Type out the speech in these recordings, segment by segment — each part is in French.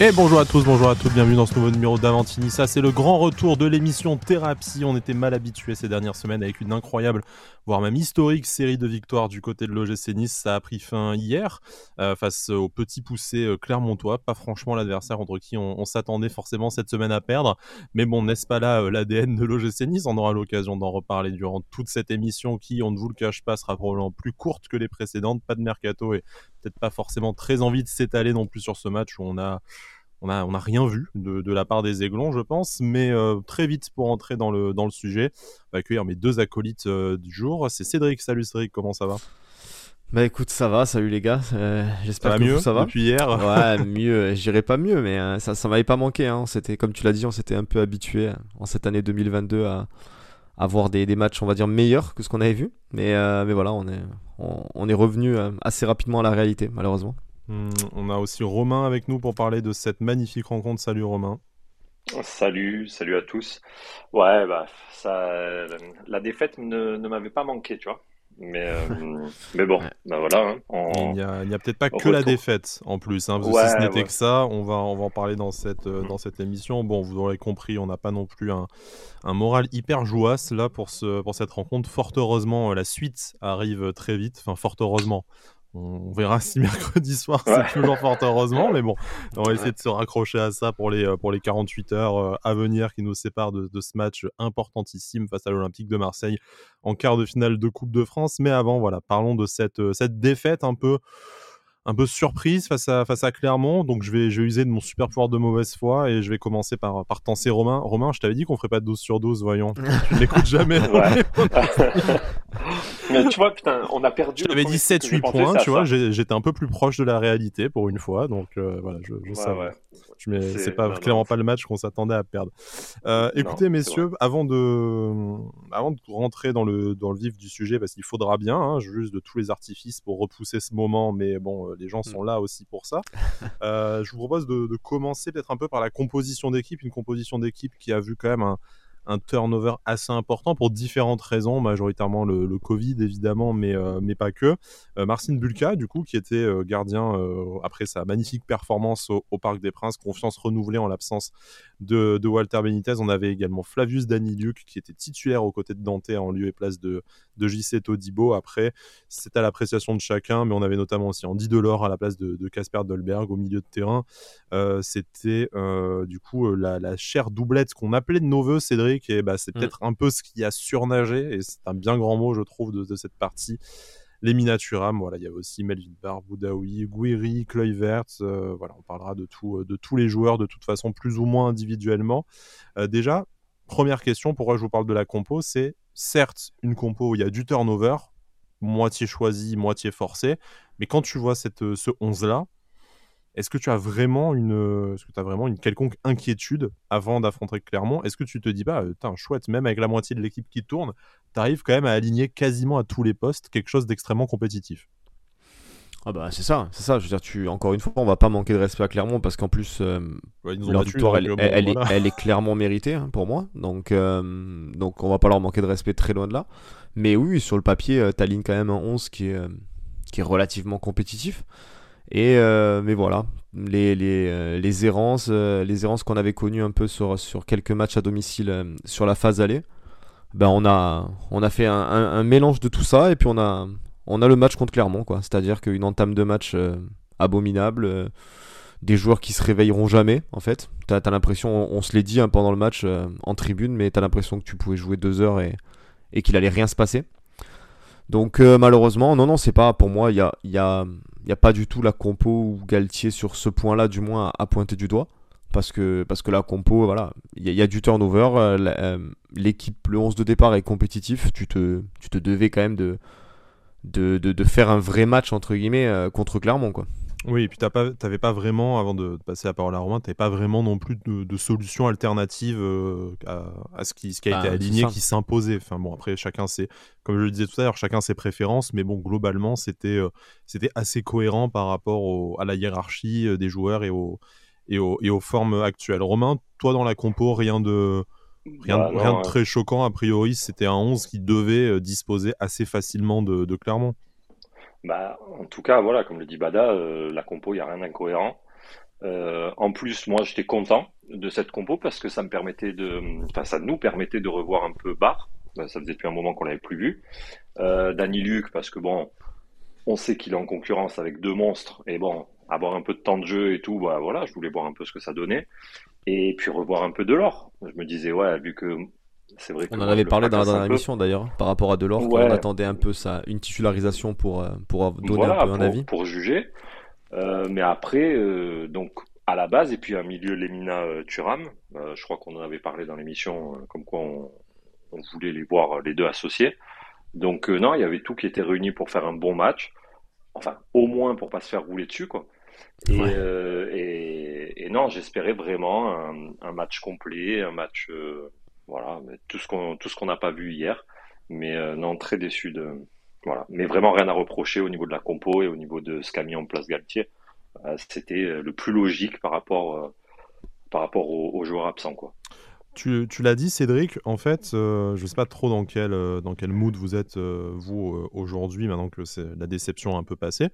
Et bonjour à tous, bonjour à toutes, bienvenue dans ce nouveau numéro d'Avantini. Ça, c'est le grand retour de l'émission Thérapie. On était mal habitués ces dernières semaines avec une incroyable, voire même historique série de victoires du côté de l'OGC Nice. Ça a pris fin hier euh, face au petit poussé euh, Clermontois. Pas franchement l'adversaire contre qui on, s'attendait forcément cette semaine à perdre. Mais bon, n'est-ce pas là euh, l'ADN de l'OGC Nice? On aura l'occasion d'en reparler durant toute cette émission qui, on ne vous le cache pas, sera probablement plus courte que les précédentes. Pas de mercato et peut-être pas forcément très envie de s'étaler non plus sur ce match où on a on n'a on a rien vu de, la part des Aiglons, je pense, mais euh, très vite pour entrer dans le, dans le sujet, on va accueillir mes deux acolytes euh, du jour. C'est Cédric. Salut Cédric, comment ça va? Bah écoute, ça va, salut les gars. Euh, j'espère que mieux ça va. Depuis hier? Ouais, mieux. J'irai pas mieux, mais ça, ça m'avait pas manqué. Hein. C'était comme tu l'as dit, on s'était un peu habitué en cette année 2022 à, avoir des, des, matchs, on va dire meilleurs que ce qu'on avait vu. Mais, mais voilà, on est, on est revenu assez rapidement à la réalité, malheureusement. Hmm, on a aussi Romain avec nous pour parler de cette magnifique rencontre. Salut Romain. Salut, salut à tous. Ouais, bah, ça, la défaite ne, m'avait pas manqué, tu vois. Mais, euh, mais bon, bah voilà. Hein, il n'y a, peut-être pas que la défaite en plus. Hein, si ce n'était que ça, on va, on va en parler dans cette, euh, dans cette émission. Bon, vous aurez compris, on n'a pas non plus un, un moral hyper jouasse là pour, ce, pour cette rencontre. Fort heureusement, la suite arrive très vite. Enfin, fort heureusement. On verra si mercredi soir c'est toujours fort heureusement, mais bon, on va essayer de se raccrocher à ça pour les, euh, pour les 48 heures euh, à venir qui nous séparent de, de ce match importantissime face à l'Olympique de Marseille en quart de finale de Coupe de France. Mais avant, voilà, parlons de cette, euh, cette défaite un peu un peu surprise face à, face à Clermont. Donc, je vais, je vais user de mon super pouvoir de mauvaise foi et je vais commencer par, par tenser Romain. Romain, je t'avais dit qu'on ferait pas de 12 sur 12, voyons. tu n'écoutes jamais. Mais tu vois, putain, on a perdu. J'avais dit 7-8 points, tu vois. J'étais un peu plus proche de la réalité pour une fois. Donc, euh, voilà, je, je ouais, c'est pas clairement pas le match qu'on s'attendait à perdre. Euh, écoutez, messieurs, avant de, avant de rentrer dans le, dans le vif du sujet, parce qu'il faudra bien, hein, juste de tous les artifices pour repousser ce moment, mais bon, euh, les gens sont mm. là aussi pour ça. Euh, je vous propose de, de commencer peut-être un peu par la composition d'équipe, une composition d'équipe qui a vu quand même un, un turnover assez important pour différentes raisons, majoritairement le, Covid évidemment, mais, euh, mais pas que. Euh, Marcin Bulka, du coup, qui était euh, gardien après sa magnifique performance au, Parc des Princes, confiance renouvelée en l'absence de, Walter Benitez. On avait également Flavius Daniliuk, qui était titulaire aux côtés de Dante en lieu et place de, de JC Todibo. Après, c'est à l'appréciation de chacun, mais on avait notamment aussi Andy Delors à la place de Casper Dolberg au milieu de terrain. C'était du coup la, la chère doublette qu'on appelait de nos voeux, Cédric et bah, c'est mm. peut-être un peu ce qui a surnagé, et c'est un bien grand mot, je trouve, de, cette partie. Les Minaturam, voilà, il y avait aussi Melvin Barr, Boudaoui, Guiri, Kluivert, euh, voilà, on parlera de, tout, euh, de tous les joueurs de toute façon, plus ou moins individuellement. Euh, déjà, première question, pourquoi je vous parle de la compo, c'est certes une compo où il y a du turnover, moitié choisi, moitié forcé, mais quand tu vois cette, ce 11-là, est-ce que tu as vraiment une, euh, est-ce que tu as vraiment une quelconque inquiétude avant d'affronter Clermont? Est-ce que tu te dis pas, bah, chouette, même avec la moitié de l'équipe qui tourne, tu arrives quand même à aligner quasiment à tous les postes quelque chose d'extrêmement compétitif? Ah bah c'est ça, c'est ça. Je veux dire, tu encore une fois, on va pas manquer de respect à Clermont parce qu'en plus euh, leur victoire, elle, est, clairement méritée hein, pour moi. Donc euh, donc on va pas leur manquer de respect très loin de là. Mais oui, sur le papier, tu alignes quand même un 11 qui est qui est relativement compétitif. Et euh, mais voilà, euh, euh, les errances qu'on avait connues un peu sur, quelques matchs à domicile sur la phase allée, ben on a, fait un, mélange de tout ça et puis on a, le match contre Clermont. C'est-à-dire qu'une entame de match abominable, des joueurs qui se réveilleront jamais, en fait. T'as as, l'impression, on, se l'est dit hein, pendant le match en tribune, mais t'as l'impression que tu pouvais jouer deux heures et, et qu'il allait rien se passer. Donc malheureusement, non, non, c'est pas pour moi. Il y a, y a, n'y pas du tout la compo ou Galtier sur ce point-là, du moins, à pointer du doigt. Parce que, parce que la compo, voilà, il y, a du turnover. Euh, euh, l'équipe, le 11 de départ est compétitif. Tu te, tu te devais quand même de, de, faire un vrai match, entre guillemets, euh, contre Clermont. Oui, et puis tu n'avais pas vraiment, avant de, passer la parole à Romain, tu n'avais pas vraiment non plus de, de solution alternative euh, à, ce, qui, ce qui a été bah, aligné, qui s'imposait. Enfin bon, après, chacun c'est comme je le disais tout à l'heure, chacun ses préférences, mais bon, globalement, c'était euh, c'était assez cohérent par rapport à la hiérarchie euh, des joueurs et, au, et, et aux formes actuelles. Romain, toi dans la compo, rien de, rien, bah, rien de très choquant, a priori, c'était un 11 qui devait disposer assez facilement de, de Clermont. Bah, en tout cas, voilà, comme le dit Bada, euh, la compo, il n'y a rien d'incohérent. en plus, moi, j'étais content de cette compo parce que ça me permettait de, enfin, ça nous permettait de revoir un peu Bar. Ça faisait depuis un moment qu'on l'avait plus vu. Euh, Danny Luc parce que bon, on sait qu'il est en concurrence avec deux monstres et bon, avoir un peu de temps de jeu et tout, bah, voilà, je voulais voir un peu ce que ça donnait et puis revoir un peu de l'or. Je me disais ouais, vu que c'est vrai. On en avait parlé dans la dernière émission d'ailleurs par rapport à Delors, on attendait un peu ça, une titularisation pour euh, pour donner un peu un avis, pour juger. Euh, mais après, euh, donc à la base et puis un milieu Lemina Turam, je crois qu'on en avait parlé dans l'émission, comme quoi on, on, voulait les voir les deux associés. Donc non, il y avait tout qui était réuni pour faire un bon match. Enfin, au moins pour pas se faire rouler dessus, quoi. Et, euh, et, et, non, j'espérais vraiment un, un, match complet, un match, euh, voilà, tout ce qu'on tout ce qu'on n'a pas vu hier. Mais euh, non, très déçu de, voilà. Mais vraiment rien à reprocher au niveau de la compo et au niveau de ce qu'a mis en place Galtier. C'était le plus logique par rapport par rapport aux, joueurs absents, quoi. Tu, tu l'as dit, Cédric, en fait, euh, je ne sais pas trop dans quel, euh, dans quel mood vous êtes, euh, vous, aujourd'hui, maintenant que la déception a un peu passé.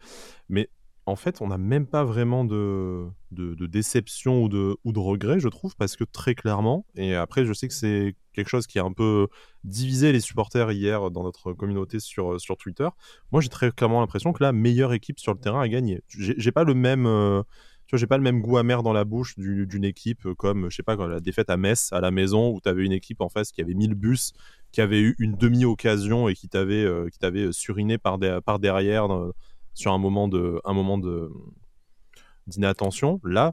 Mais en fait, on n'a même pas vraiment de, de, déception ou de, ou de regret, je trouve, parce que très clairement, et après, je sais que c'est quelque chose qui a un peu divisé les supporters hier dans notre communauté sur, sur Twitter. Moi, j'ai très clairement l'impression que la meilleure équipe sur le terrain a gagné. J'ai pas le même tu vois, j'ai pas le même goût amer dans la bouche d'une équipe euh, comme, je sais pas, la défaite à Metz à la maison où tu avais une équipe en face qui avait mis le bus, qui avait eu une demi-occasion et qui t'avait euh, t'avait suriné par derrière sur un moment de un moment de d'inattention. Là,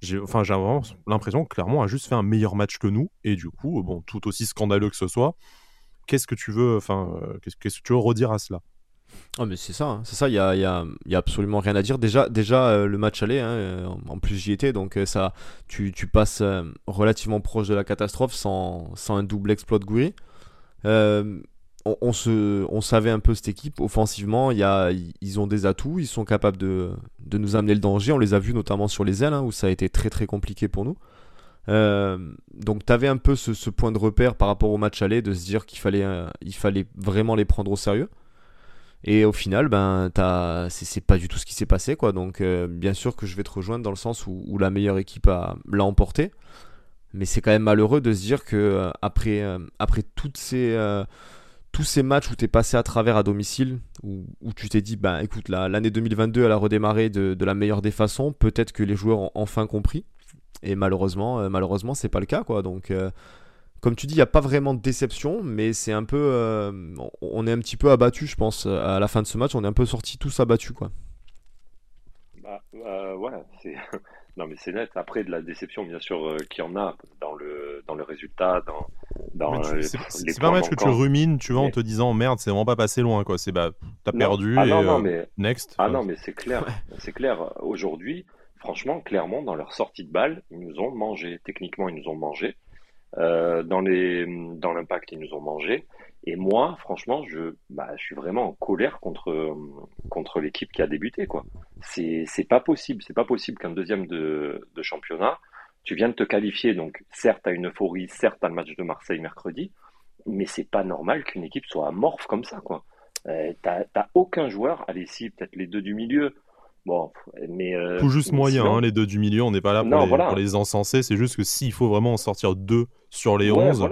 j'ai enfin j'ai l'impression que Clermont a juste fait un meilleur match que nous et du coup, bon, tout aussi scandaleux que ce soit, qu'est-ce que tu veux, enfin, euh, qu'est-ce que tu veux redire à cela? Oh mais c'est ça, hein. c'est ça, il y a, y, y a, absolument rien à dire. Déjà, déjà euh, le match aller, hein, euh, en plus j'y étais, donc euh, ça, tu, tu passes relativement proche de la catastrophe sans, sans un double exploit de Gouiri. On, se, on savait un peu cette équipe, offensivement, y a, ils ont des atouts, ils sont capables de, de nous amener le danger, on les a vus notamment sur les ailes, hein, où ça a été très très compliqué pour nous. donc tu avais un peu ce, ce, point de repère par rapport au match aller, de se dire qu'il fallait, il fallait vraiment les prendre au sérieux. Et au final, ben, c'est pas du tout ce qui s'est passé, quoi. Donc, euh, bien sûr que je vais te rejoindre dans le sens où, la meilleure équipe l'a emporté. Mais c'est quand même malheureux de se dire que euh, après, euh, après toutes ces, tous ces matchs où tu es passé à travers à domicile, où, tu t'es dit, ben écoute, l'année 2022, elle a redémarré de, la meilleure des façons. Peut-être que les joueurs ont enfin compris. Et malheureusement, malheureusement, c'est pas le cas, quoi. Donc comme tu dis, il n'y a pas vraiment de déception, mais c'est un peu. Euh, on est un petit peu abattu, je pense. À la fin de ce match, on est un peu sortis tous abattus, quoi. Bah, euh. Non, mais c'est net. Après, de la déception, bien sûr, euh, qu'il y en a dans le, dans le résultat, dans, dans C'est pas un match que tu rumines, tu vois, en te disant merde, c'est vraiment pas passé loin, quoi. C'est bah, t'as perdu ah, et non, non, mais... next. Ah non, mais c'est clair. C'est clair. Aujourd'hui, franchement, clairement, dans leur sortie de balle, ils nous ont mangé. Techniquement, ils nous ont mangé. Euh, dans les dans l'impact ils nous ont mangé. Et moi franchement je bah, je suis vraiment en colère contre contre l'équipe qui a débuté quoi. C'est pas possible. C'est pas possible qu'un deuxième de, de championnat tu viens de te qualifier donc certes à une euphorie certes à le match de Marseille mercredi mais c'est pas normal qu'une équipe soit amorphe comme ça quoi. Euh, t'as aucun joueur allez si peut-être les deux du milieu Bon, mais euh, tout juste moyen, hein, les deux du milieu, on n'est pas là pour, les, encenser, c'est juste que s'il faut vraiment en sortir deux sur les 11,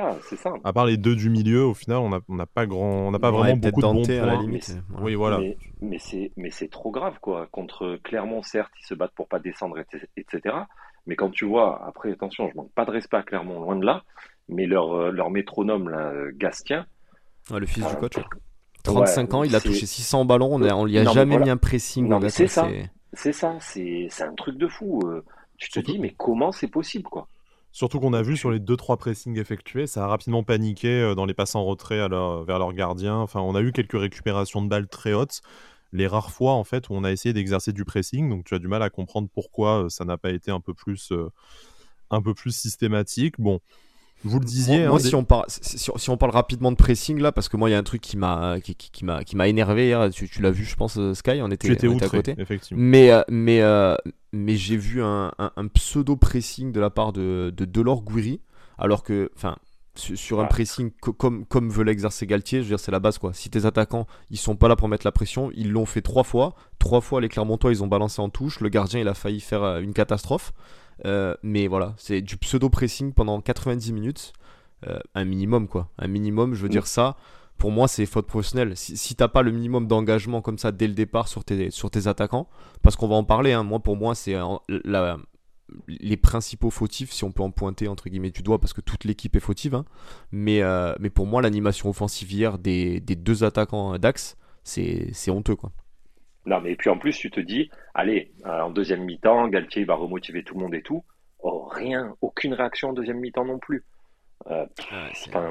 à part les deux du milieu, au final, on n'a on a pas, grand, on a pas vraiment beaucoup de bons points. À la limite. Oui, voilà. Mais, mais c'est trop grave, quoi. Contre Clermont, certes, ils se battent pour pas descendre, etc. Mais quand tu vois, après, attention, je manque pas de respect à Clermont, loin de là, mais leur, euh, leur métronome, là, euh, Gastien. le fils du coach. 35 ans, il a touché 600 ballons, on, on lui a jamais mis un pressing. Non, mais c'est ça. C'est ça, c'est un truc de fou. Euh. Tu te dis, mais comment c'est possible, quoi? Surtout qu'on a vu sur les 2-3 pressings effectués, ça a rapidement paniqué euh, dans les passes en retrait vers leur gardien. Enfin, on a eu quelques récupérations de balles très hautes. Les rares fois, en fait, où on a essayé d'exercer du pressing, donc tu as du mal à comprendre pourquoi euh, ça n'a pas été un peu plus, un peu plus systématique. Bon, vous le disiez. Moi, hein, si, on parle, si, on parle rapidement de pressing là, parce que moi, il y a un truc qui m'a qui, qui, m'a qui m'a énervé hier. Tu, l'as vu, je pense, euh, Sky. On était, tu à côté. Effectivement. Mais euh, mais euh, mais j'ai vu un, un, pseudo pressing de la part de de Delors Guiri, alors que, enfin, sur, un pressing comme, comme veut l'exercer Galtier, je veux dire, c'est la base quoi. Si tes attaquants, ils sont pas là pour mettre la pression, ils l'ont fait trois fois. Trois fois, les Clermontois, ils ont balancé en touche. Le gardien, il a failli faire une catastrophe. Euh, mais voilà, c'est du pseudo-pressing pendant 90 minutes. Euh, un minimum quoi. Un minimum, je veux dire ça. Pour moi, c'est faute professionnelle. Si, t'as pas le minimum d'engagement comme ça dès le départ sur tes, sur tes attaquants, parce qu'on va en parler, hein. moi pour moi, c'est les principaux fautifs, si on peut en pointer entre guillemets du doigt, parce que toute l'équipe est fautive. Hein. Mais, euh, mais pour moi, l'animation offensive hier des, des deux attaquants d'Axe, c'est honteux. Quoi. Non, mais puis en plus, tu te dis, allez, euh, en deuxième mi-temps, Galtier va remotiver tout le monde et tout. Oh, rien, aucune réaction en deuxième mi-temps non plus. Euh,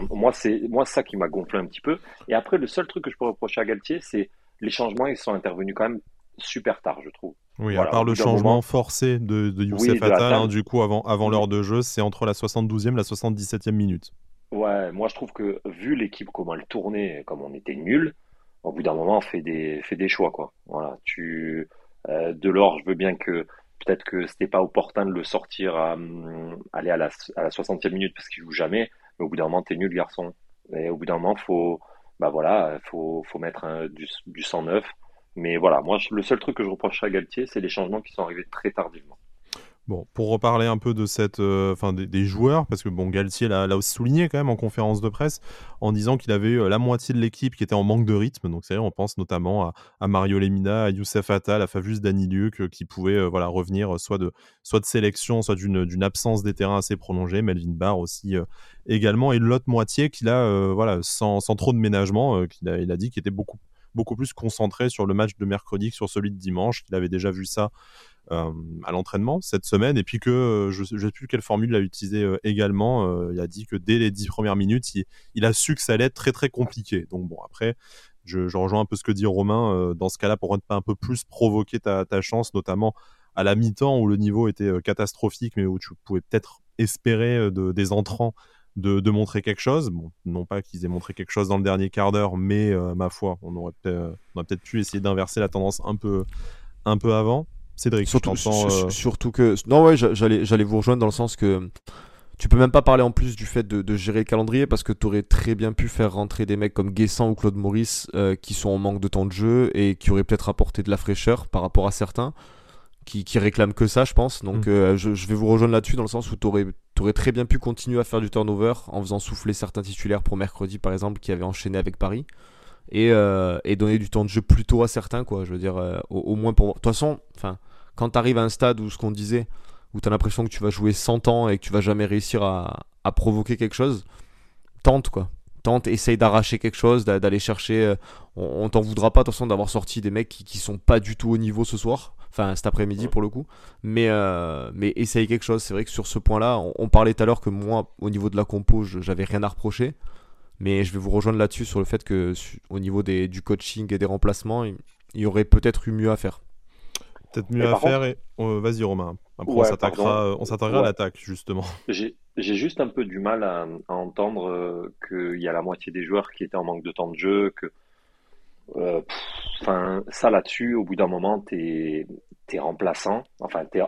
moi, c'est moi ça qui m'a gonflé un petit peu. Et après, le seul truc que je peux reprocher à Galtier, c'est les changements, ils sont intervenus quand même super tard, je trouve. Oui, à part le changement forcé de, de Youssef Attal, hein, du coup, avant, avant l'heure de jeu, c'est entre la 72e et la 77e minute. Ouais, moi je trouve que vu l'équipe, comment elle tournait, comme on était nul, au bout d'un moment, fait des, fait des choix, quoi. Voilà, tu, euh, Delors, je veux bien que peut-être que c'était pas opportun de le sortir à, hum, aller à la, à la 60e minute parce qu'il joue jamais, mais au bout d'un moment, t'es nul, garçon. Et au bout d'un moment, faut, bah voilà, faut, mettre du, du 109 mais voilà, moi, le seul truc que je reproche à Galtier, c'est les changements qui sont arrivés très tardivement. Bon, pour reparler un peu de cette, euh, des, joueurs, parce que bon, Galtier l'a aussi souligné quand même en conférence de presse en disant qu'il avait eu la moitié de l'équipe qui était en manque de rythme. Donc c'est on pense notamment à, Mario Lemina, à Youssef Attal, à Favus Daniluc, euh, qui pouvaient euh, voilà revenir soit de soit de sélection, soit d'une absence des terrains assez prolongée. Melvin Barr aussi également, et l'autre moitié qu'il a voilà sans, sans, trop de ménagement, qu'il a, il a dit qu'il était beaucoup beaucoup plus concentré sur le match de mercredi que sur celui de dimanche, qu'il avait déjà vu ça euh, à l'entraînement cette semaine, et puis que euh, je ne sais plus quelle formule il a utilisé euh, également. il a dit que dès les dix premières minutes, il, a su que ça allait être très très compliqué. Donc bon, après, je, rejoins un peu ce que dit Romain dans ce cas-là pour ne pas un peu plus provoquer ta, chance, notamment à la mi-temps où le niveau était catastrophique, mais où tu pouvais peut-être espérer des entrants de, montrer quelque chose. Bon, non pas qu'ils aient montré quelque chose dans le dernier quart d'heure, mais euh, ma foi, on aurait peut-être pu essayer d'inverser la tendance un peu, un peu avant. Cédric, surtout, euh, surtout que non ouais, j'allais, j'allais vous rejoindre dans le sens que tu peux même pas parler en plus du fait de, gérer le calendrier parce que tu aurais très bien pu faire rentrer des mecs comme Guessant ou Claude Maurice euh, qui sont en manque de temps de jeu et qui auraient peut-être apporté de la fraîcheur par rapport à certains qui, qui réclament que ça, je pense. Donc mm. je, je, vais vous rejoindre là-dessus dans le sens où tu aurais aurais très bien pu continuer à faire du turnover en faisant souffler certains titulaires pour mercredi par exemple qui avaient enchaîné avec Paris et, euh, et donner du temps de jeu plutôt à certains quoi je veux dire euh, au, moins pour de toute façon enfin quand tu arrives à un stade où ce qu'on disait où tu as l'impression que tu vas jouer 100 ans et que tu vas jamais réussir à, à provoquer quelque chose tente quoi tente essaye d'arracher quelque chose d'aller chercher euh, on, t'en voudra pas de toute façon d'avoir sorti des mecs qui, qui sont pas du tout au niveau ce soir enfin cet après-midi pour le coup. Mais, euh, mais essayer quelque chose. C'est vrai que sur ce point-là, on, parlait tout à l'heure que moi, au niveau de la compo, j'avais rien à reprocher. Mais je vais vous rejoindre là-dessus sur le fait que au niveau des, du coaching et des remplacements, il, y aurait peut-être eu mieux à faire. Peut-être mieux à faire. Et... Oh, vas-y Romain. Après, on s'attaquera, on s'attaquera à l'attaque justement. J'ai juste un peu du mal à, entendre euh, qu'il y a la moitié des joueurs qui étaient en manque de temps de jeu, que euh, enfin, ça là-dessus, au bout d'un moment, t'es es remplaçant. Enfin, t'es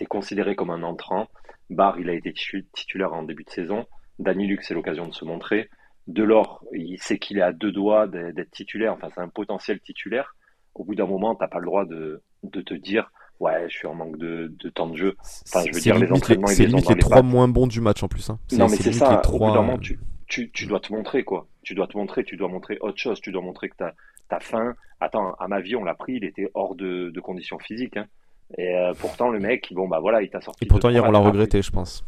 es considéré comme un entrant. Barr, il a été titulaire en début de saison. Dani Luc, c'est l'occasion de se montrer. Delors, il sait qu'il est à deux doigts d'être titulaire. Enfin, c'est un potentiel titulaire. Au bout d'un moment, t'as pas le droit de, de, te dire ouais, je suis en manque de, de temps de jeu. Enfin, je veux dire, les entraînements, les, trois moins bons du match en plus. Hein. Non, mais c'est ça. Au bout d'un moment, tu, tu, tu, dois te montrer quoi. Tu dois te montrer, tu dois montrer autre chose. Tu dois montrer que tu as t'as faim. Attends, à ma vie, on l'a pris, il était hors de, conditions physiques. Hein. Et euh, pourtant, le mec, bon, bah voilà, il t'a sorti. Et pourtant, hier, on l'a regretté, je pense.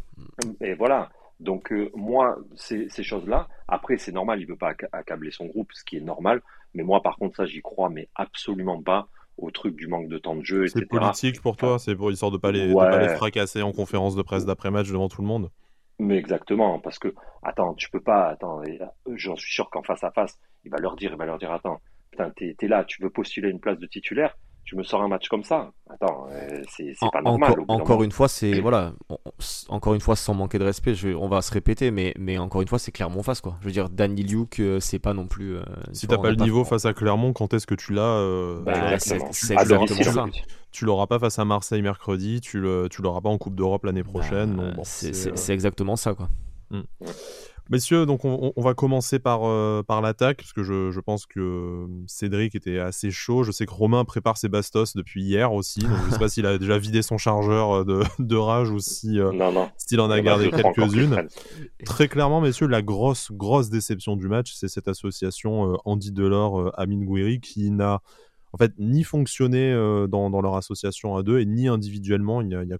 Et voilà. Donc, euh, moi, ces, ces choses-là, après, c'est normal, il veut pas accabler son groupe, ce qui est normal. Mais moi, par contre, ça, j'y crois, mais absolument pas au truc du manque de temps de jeu, C'est politique pour toi, c'est pour histoire de pas les, pas les fracasser en conférence de presse d'après-match devant tout le monde. Mais exactement, parce que, attends, tu peux pas, attends, j'en suis sûr qu'en face à face, il va leur dire, il va leur dire, attends, putain, t'es là, tu veux postuler une place de titulaire, tu me sors un match comme ça. Attends, euh, c'est pas normal. Encore, une fois, c'est voilà, encore une fois sans manquer de respect, je, on va se répéter, mais mais encore une fois, c'est Clermont face quoi. Je veux dire, Danny Luke, euh, c'est pas non plus. Euh, si t'as pas le niveau face à Clermont, quand est-ce que tu l'as bah, C'est exactement ça. Tu l'auras pas face à Marseille mercredi, tu le, tu l'auras pas en Coupe d'Europe l'année prochaine. c'est exactement ça quoi. Hmm. Messieurs, donc on, va commencer par, euh, par l'attaque, parce que je, pense que Cédric était assez chaud. Je sais que Romain prépare ses bastos depuis hier aussi. Donc je ne sais pas s'il a déjà vidé son chargeur euh, de, rage ou si, euh, s'il en a gardé quelques-unes. Très clairement, messieurs, la grosse, grosse déception du match, c'est cette association Andy Delors, Amin Gouiri, qui n'a en fait ni fonctionné dans, leur association à deux et ni individuellement. Il y a, il y a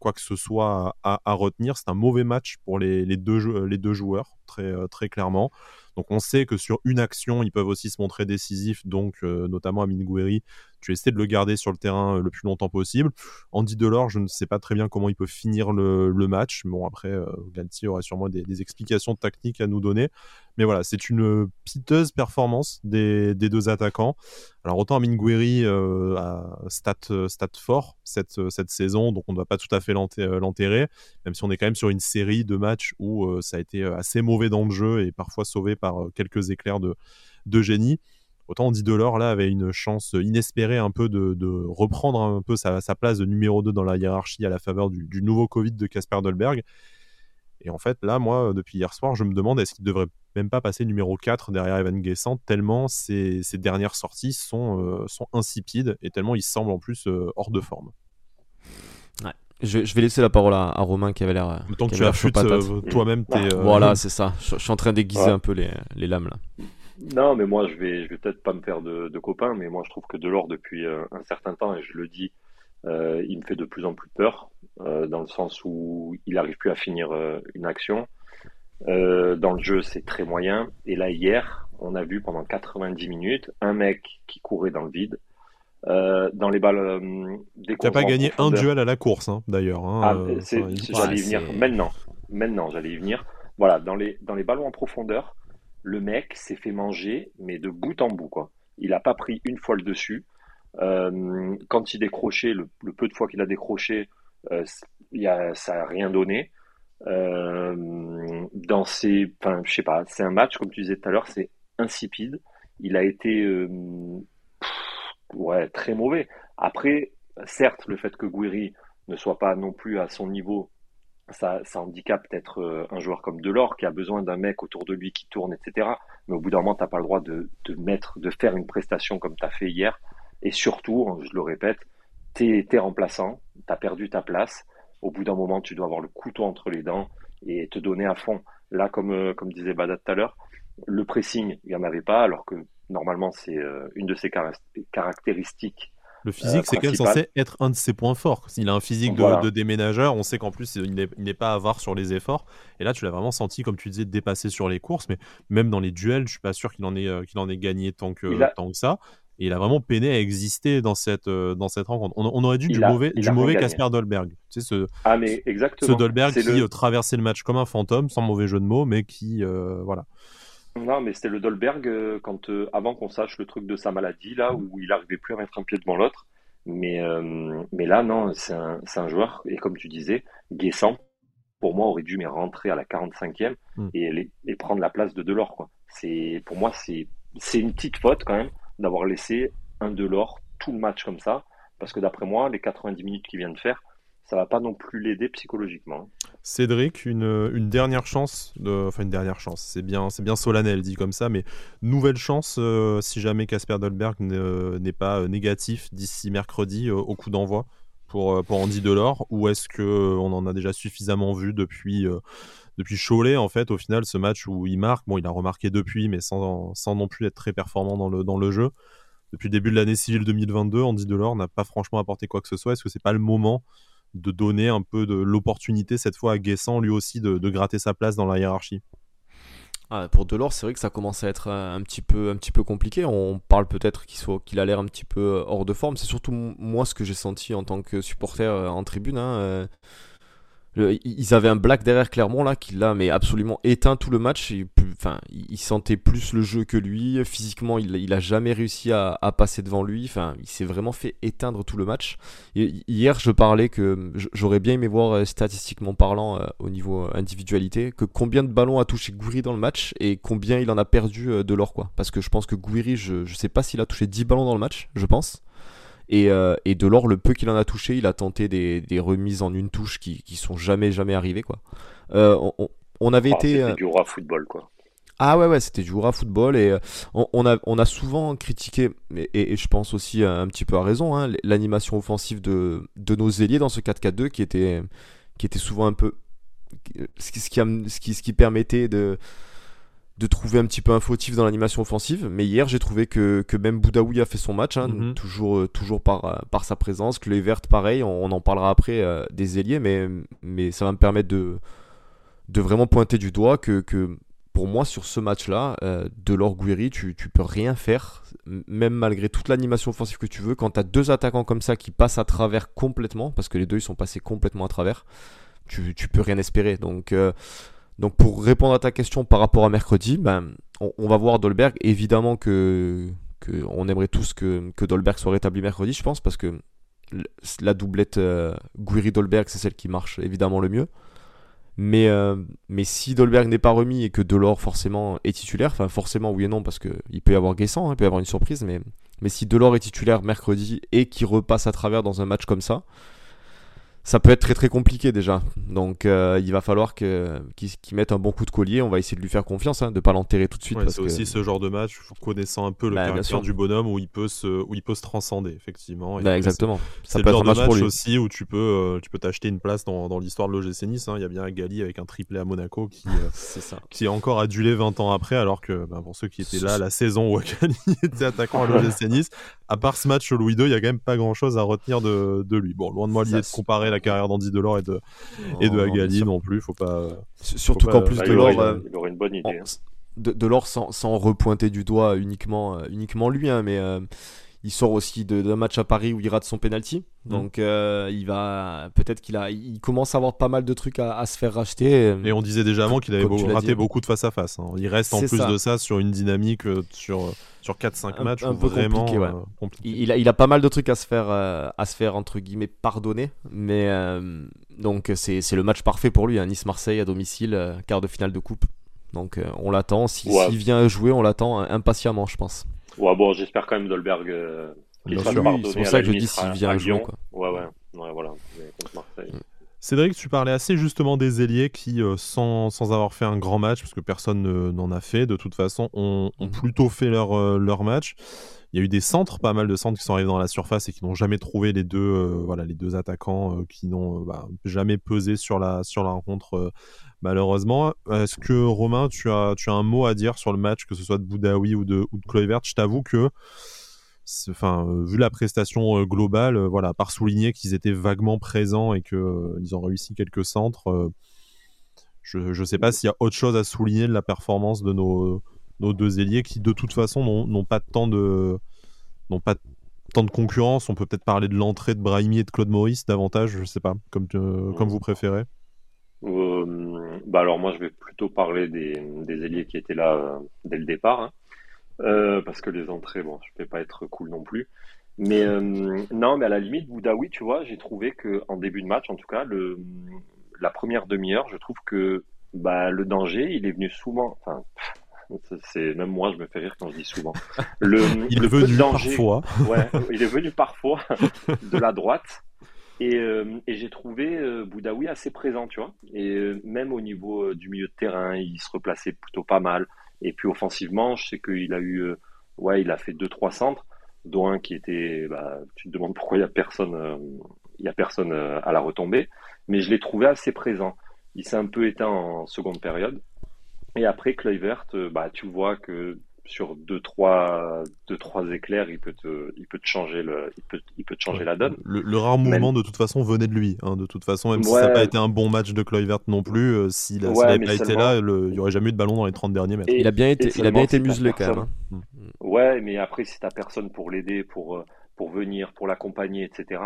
quoi que ce soit à, retenir. C'est un mauvais match pour les, deux, joueurs, très, euh, très clairement. Donc on sait que sur une action, ils peuvent aussi se montrer décisifs, donc euh, notamment à Mingueri, tu essaies de le garder sur le terrain euh, le plus longtemps possible. Andy Delors, je ne sais pas très bien comment il peut finir le, match. Bon, après, euh, Galtier aurait sûrement des, explications techniques à nous donner. Mais voilà, c'est une piteuse performance des, deux attaquants. Alors, autant Mingueri euh, a stat, stat fort cette, saison, donc on ne va pas tout à fait l'enterrer, même si on est quand même sur une série de matchs où ça a été assez mauvais dans le jeu et parfois sauvé par quelques éclairs de, de génie. Autant Andy Delors là avait une chance inespérée un peu de, reprendre un peu sa, place de numéro 2 dans la hiérarchie à la faveur du, nouveau Covid de Casper Dolberg. Et en fait, là, moi, depuis hier soir, je me demande est-ce qu'il devrait même pas passer numéro 4 derrière Evan Guessant, tellement ses, dernières sorties sont, euh, sont insipides et tellement il semble en plus euh, hors de forme. Ouais. Je, vais laisser la parole à, Romain qui avait l'air. Tant que tu affûtes euh, toi-même tes. Voilà, c'est ça. Je, suis en train d'aiguiser un peu les, les lames là. Non, mais moi, je vais, je vais peut-être pas me faire de, copains, mais moi, je trouve que Delors, depuis euh, un certain temps, et je le dis, euh, il me fait de plus en plus peur, euh, dans le sens où il n'arrive plus à finir une action. dans le jeu, c'est très moyen. Et là, hier, on a vu pendant 90 minutes un mec qui courait dans le vide. Dans les balles. Tu n'as pas gagné un duel à la course, hein, d'ailleurs. Hein, ah, j'allais y venir maintenant. Maintenant, j'allais y venir. Voilà, dans les, dans les ballons en profondeur, le mec s'est fait manger, mais de bout en bout, quoi. Il n'a pas pris une fois le dessus. Euh, quand il décrochait, le, peu de fois qu'il a décroché, euh, y a, ça n'a rien donné. Euh, dans ces, enfin, je sais pas, c'est un match, comme tu disais tout à l'heure, c'est insipide. Il a été, euh, ouais, très mauvais. Après, certes, le fait que Guiri ne soit pas non plus à son niveau ça, ça handicape peut-être euh, un joueur comme Delors qui a besoin d'un mec autour de lui qui tourne, etc. Mais au bout d'un moment, tu n'as pas le droit de, mettre, de faire une prestation comme tu as fait hier. Et surtout, je le répète, tu es, remplaçant, tu as perdu ta place. Au bout d'un moment, tu dois avoir le couteau entre les dents et te donner à fond. Là, comme, euh, disait Badat tout à l'heure, le pressing, il n'y en avait pas, alors que normalement, c'est euh, une de ses caractéristiques le physique, c'est quand même censé être un de ses points forts. S'il a un physique de, déménageur, on sait qu'en plus, il n'est pas avare sur les efforts. Et là, tu l'as vraiment senti, comme tu disais, dépasser sur les courses. Mais même dans les duels, je suis pas sûr qu'il en, ait, euh, qu'il en ait gagné tant que, tant que ça. Et il a vraiment peiné à exister dans cette, euh, dans cette rencontre. On, aurait dû du mauvais, du mauvais Casper Dolberg. Tu sais, ce, ah, mais exactement. ce Dolberg qui le... Euh, traversait le match comme un fantôme, sans mauvais jeu de mots, mais qui. voilà. Non, mais c'était le Dolberg euh, quand, euh, avant qu'on sache le truc de sa maladie, là, où il n'arrivait plus à mettre un pied devant l'autre. Mais, euh, mais là, non, c'est un, un, joueur, et comme tu disais, Guessant, pour moi, aurait dû mais rentrer à la 45e mm. et, et, prendre la place de Delors. Quoi. C'est, pour moi, c'est, c'est une petite faute quand même d'avoir laissé un Delors tout le match comme ça, parce que d'après moi, les 90 minutes qu'il vient de faire, ça va pas non plus l'aider psychologiquement. Cédric, une, dernière chance, enfin une dernière chance, c'est bien, c'est bien solennel dit comme ça, mais nouvelle chance euh, si jamais Casper Dolberg n'est pas euh, négatif d'ici mercredi euh, au coup d'envoi pour, pour Andy Delors, ou est-ce que on en a déjà suffisamment vu depuis depuis Cholet en fait au final ce match où il marque, bon il a remarqué depuis, mais sans, sans non plus être très performant dans le, dans le jeu. Depuis le début de l'année civile 2022, Andy Delors n'a pas franchement apporté quoi que ce soit. Est-ce que c'est pas le moment de donner un peu de l'opportunité cette fois à Guessant lui aussi de, gratter sa place dans la hiérarchie. Ah, pour Delors, c'est vrai que ça commence à être un petit peu, un petit peu compliqué. On parle peut-être qu'il soit, qu'il a l'air un petit peu hors de forme. C'est surtout moi ce que j'ai senti en tant que supporter euh, en tribune. Hein, ils avaient un Black derrière Clermont là qui l'a mais absolument éteint tout le match. Il, enfin, il sentait plus le jeu que lui. Physiquement, il, il a jamais réussi à, passer devant lui. Enfin, il s'est vraiment fait éteindre tout le match. Et hier, je parlais que j'aurais bien aimé voir euh, statistiquement parlant euh, au niveau euh, individualité que combien de ballons a touché Gouiri dans le match et combien il en a perdu de l'or quoi. Parce que je pense que Gouiri, je, je sais pas s'il a touché 10 ballons dans le match, je pense. Et, euh, et Delors, le peu qu'il en a touché, il a tenté des, des remises en une touche qui, qui sont jamais, jamais arrivées. Quoi. Euh, on avait été. C'était du roi football, quoi. Ah ouais, ouais, c'était du roi football et on, a, on a souvent critiqué, et, je pense aussi un petit peu à raison, hein, l'animation offensive de, de nos ailiers dans ce 4-4-2 qui était, qui était souvent un peu. Ce qui, ce qui, ce qui permettait de, de trouver un petit peu un fautif dans l'animation offensive. Mais hier, j'ai trouvé que, que, même Boudaoui a fait son match, hein, mhm. toujours, euh, toujours par, euh, par sa présence. Que les Vertes, pareil, on, en parlera après euh, des ailiers, mais, mais ça va me permettre de, de vraiment pointer du doigt que, que pour moi, sur ce match-là, de l'or tu, tu peux rien faire, même malgré toute l'animation offensive que tu veux. Quand tu as deux attaquants comme ça qui passent à travers complètement, parce que les deux ils sont passés complètement à travers, tu, tu peux rien espérer. Donc. Donc pour répondre à ta question par rapport à mercredi, ben, on, va voir Dolberg. Évidemment que, on aimerait tous que, que, Dolberg soit rétabli mercredi, je pense, parce que la doublette euh, dolberg c'est celle qui marche évidemment le mieux. Mais, euh, mais si Dolberg n'est pas remis et que Delors forcément est titulaire, enfin forcément oui et non parce qu'il peut y avoir Guessant, hein, il peut y avoir une surprise, mais, mais si Delors est titulaire mercredi et qu'il repasse à travers dans un match comme ça, ça peut être très très compliqué déjà. Donc euh, il va falloir qu'ils mette un bon coup de collier. On va essayer de lui faire confiance, hein, de ne pas l'enterrer tout de suite. c'est aussi ce genre de match, connaissant un peu le bah, caractère du bonhomme, où il peut se, où il peut se transcender, effectivement. Bah, exactement. C'est le genre de match aussi où tu peux euh, tu peux t'acheter une place dans, dans l'histoire de l'OGC Nice. Hein. Il y a bien un Gali avec un triplé à Monaco qui, euh, ça. qui est encore adulé 20 ans après, alors que bah, pour ceux qui étaient là la saison où Akali était attaquant à l'OGC Nice, à part ce match Louis II, il y a quand même pas grand chose à retenir de, de lui. Bon, loin de moi l'idée de comparer la carrière d'Andy Delors et de, et de Agali non plus. Faut pas. Surtout qu'en plus, Delors. Euh, il, aurait une bonne idée. Hein. De, Delors sans, sans, repointer du doigt uniquement, euh, uniquement lui, hein, mais. Euh, il sort aussi d'un match à Paris où il rate son penalty. Mm. Donc il va peut-être qu'il a il commence à avoir pas mal de trucs à, se faire racheter. Et on disait déjà avant qu'il avait raté beaucoup de face à face. Il reste en plus de ça sur une dynamique sur sur 4-5 matchs un, peu vraiment compliqué, Il, a, il a pas mal de trucs à se faire à se faire entre guillemets pardonner, mais donc c'est le match parfait pour lui. Hein. Nice Marseille à domicile, quart de finale de coupe. Donc on l'attend. S'il vient jouer, on l'attend impatiemment, je pense. Ouais, bon, j'espère quand même Dolberg. Euh, c'est pour ça que je dis s'il vient jouer. Quoi. Ouais, ouais, ouais, voilà. Cédric, tu parlais assez justement des ailiers qui, euh, sans, sans, avoir fait un grand match, parce que personne n'en a fait, de toute façon, ont, ont mhm. plutôt fait leur, euh, leur match. Il y a eu des centres, pas mal de centres qui sont arrivés dans la surface et qui n'ont jamais trouvé les deux, voilà, les deux attaquants qui n'ont bah, jamais pesé sur la, sur la rencontre malheureusement. Est-ce que Romain, tu as, tu as un mot à dire sur le match, que ce soit de Boudaoui ou de, ou de Kluivert Je t'avoue que, enfin, euh, vu la prestation euh, globale, euh, voilà, par souligner qu'ils étaient vaguement présents et qu'ils ils ont réussi quelques centres, je ne sais pas s'il y a autre chose à souligner de la performance de nos, nos deux ailiers qui, de toute façon, n'ont pas tant de n'ont pas tant de concurrence. On peut peut-être parler de l'entrée de Brahimi et de Claude Maurice davantage, je sais pas, comme, comme vous préférez. Euh, bah alors moi je vais plutôt parler des, des ailiers qui étaient là euh, dès le départ, hein. euh, parce que les entrées, bon, je vais pas être cool non plus. Mais non, mais à la limite, Boudaoui, tu vois, j'ai trouvé que en début de match, en tout cas, le, la première demi-heure, je trouve que bah, le danger, il est venu souvent. Enfin, c'est même moi, je me fais rire quand je dis souvent. Le, il est venu parfois. Ouais, il est venu parfois de la droite. Et, euh, et j'ai trouvé euh, Boudaoui assez présent, tu vois. Et euh, même au niveau du milieu de terrain, il se replaçait plutôt pas mal. Et puis offensivement, je sais qu'il a eu, ouais, il a fait deux trois centres, dont un qui était, bah, tu te demandes pourquoi il y a personne, il y a personne à la retombée. Mais je l'ai trouvé assez présent. Il s'est un peu éteint en seconde période. Et après, Kluivert, bah, tu vois que sur deux trois, deux, trois éclairs, il peut te, il peut te changer, le, il peut, il peut te changer la donne. Le, rare mouvement, de toute façon, venait de lui. Hein, de toute façon, même si ça n'a pas été un bon match de Kluivert non plus, euh, s'il n'avait pas été là, il n'y aurait jamais eu de ballon dans les 30 derniers mètres. il a bien été, il a bien été muselé quand même. Hein. Mm. Ouais, mais après, si tu n'as personne pour l'aider, pour, euh, pour venir, pour l'accompagner, etc.,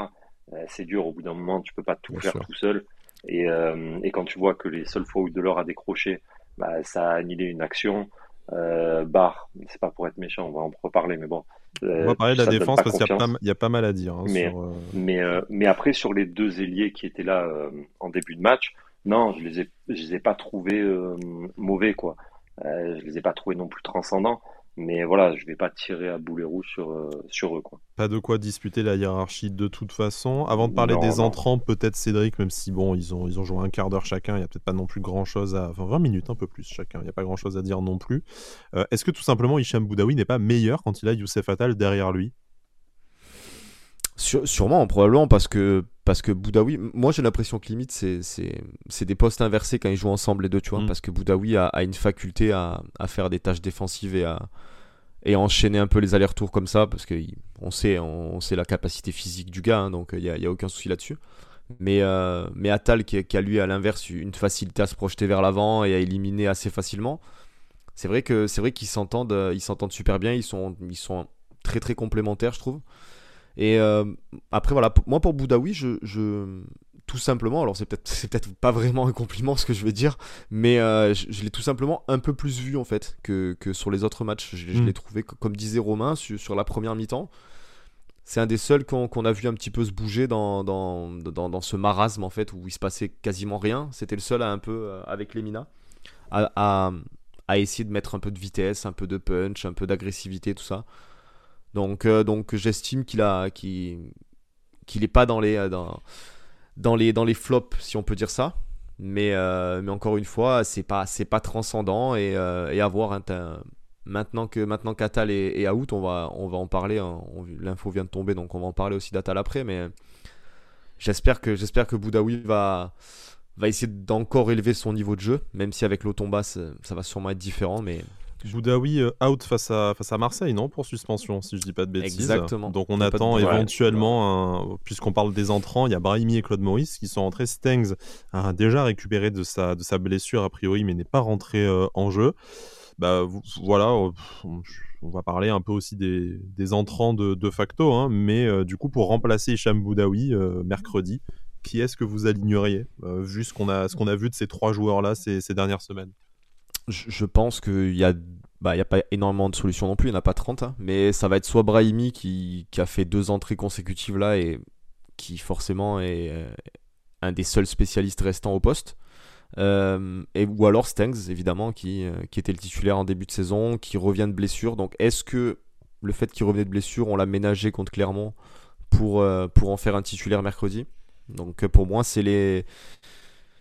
euh, c'est dur. Au bout d'un moment, tu peux pas tout faire tout seul. Et, et, quand tu vois que les seules fois où Delors a décroché, bah, ça a annihilé une action. Euh, Bar, c'est pas pour être méchant, on va en reparler, mais bon. Euh, on va parler de la défense parce qu'il y, a pas mal à dire. Hein, mais, euh, mais, euh, mais, après, sur les deux ailiers qui étaient là en début de match, non, je les ai, je les ai pas trouvés mauvais, quoi. je les ai pas trouvés non plus transcendants. Mais voilà, je vais pas tirer à boulet rouge sur, euh, sur eux. Quoi. Pas de quoi disputer la hiérarchie de toute façon. Avant de parler des entrants, peut-être Cédric, même si bon, ils ont, ils ont joué un quart d'heure chacun, il n'y a peut-être pas non plus grand chose à. Enfin, 20 minutes, un peu plus chacun, il n'y a pas grand chose à dire non plus. Euh, est-ce que tout simplement Hicham Boudaoui n'est pas meilleur quand il a Youssef Attal derrière lui? Sûrement, probablement, parce que, parce que Boudaoui, moi j'ai l'impression que limite c'est des postes inversés quand ils jouent ensemble les deux, tu vois, mm. parce que Boudaoui a, a, une faculté à, à, faire des tâches défensives et à, et enchaîner un peu les allers-retours comme ça, parce qu'on sait, on, sait la capacité physique du gars, hein, donc il n'y a, y a, aucun souci là-dessus. Mais, euh, mais Atal, qui, qui, a lui à l'inverse une facilité à se projeter vers l'avant et à éliminer assez facilement, c'est vrai qu'ils s'entendent, ils s'entendent super bien, ils sont, ils sont très très complémentaires, je trouve. Et euh, après, voilà, moi pour Boudaoui, je, je, tout simplement, alors c'est peut-être c'est peut-être pas vraiment un compliment ce que je vais dire, mais euh, je, l'ai tout simplement un peu plus vu en fait que, que sur les autres matchs. Je, hmm. l'ai trouvé, comme disait Romain, sur, sur la première mi-temps. C'est un des seuls qu'on a vu un petit peu se bouger dans, dans, dans, dans, ce marasme en fait où il se passait quasiment rien. C'était le seul à un peu, euh, avec Lemina, à, à, à, essayer de mettre un peu de vitesse, un peu de punch, un peu d'agressivité, tout ça. Donc, euh, donc j'estime qu'il a, qu'il, est pas dans les, euh, dans, dans les, dans les flops, si on peut dire ça. Mais, euh, mais encore une fois, c'est pas, c'est pas transcendant et, et à voir. Hein, maintenant que maintenant qu'Atal est, est, out, on va, on va en parler. Hein. L'info vient de tomber, donc on va en parler aussi d'Atal après. Mais j'espère que, j'espère que Boudaoui va, va essayer d'encore élever son niveau de jeu, même si avec l'automba ça, ça va sûrement être différent. Mais Boudaoui euh, out face à, face à Marseille, non Pour suspension, si je dis pas de bêtises. Exactement. Donc on attend éventuellement, puisqu'on parle des entrants, il y a Brahimi et Claude Maurice qui sont entrés. Stengs a déjà récupéré de sa, de sa blessure a priori, mais n'est pas rentré euh, en jeu. Bah voilà, euh, on va parler un peu aussi des, des entrants de, de facto, hein, mais du coup pour remplacer Hicham Boudaoui mercredi, qui est-ce que vous aligneriez, vu ce qu'on a, qu'on a vu de ces trois joueurs-là ces, ces dernières semaines? Je, pense qu'il y a bah, y a pas énormément de solutions non plus, il n'y en a pas 30, hein. mais ça va être soit Brahimi qui, qui, a fait deux entrées consécutives là et qui forcément est euh, un des seuls spécialistes restants au poste, euh, et, ou alors Stengs évidemment qui, euh, qui, était le titulaire en début de saison, qui revient de blessure. Donc est-ce que le fait qu'il revenait de blessure, on l'a ménagé contre Clermont pour, pour en faire un titulaire mercredi? Donc pour moi, c'est les,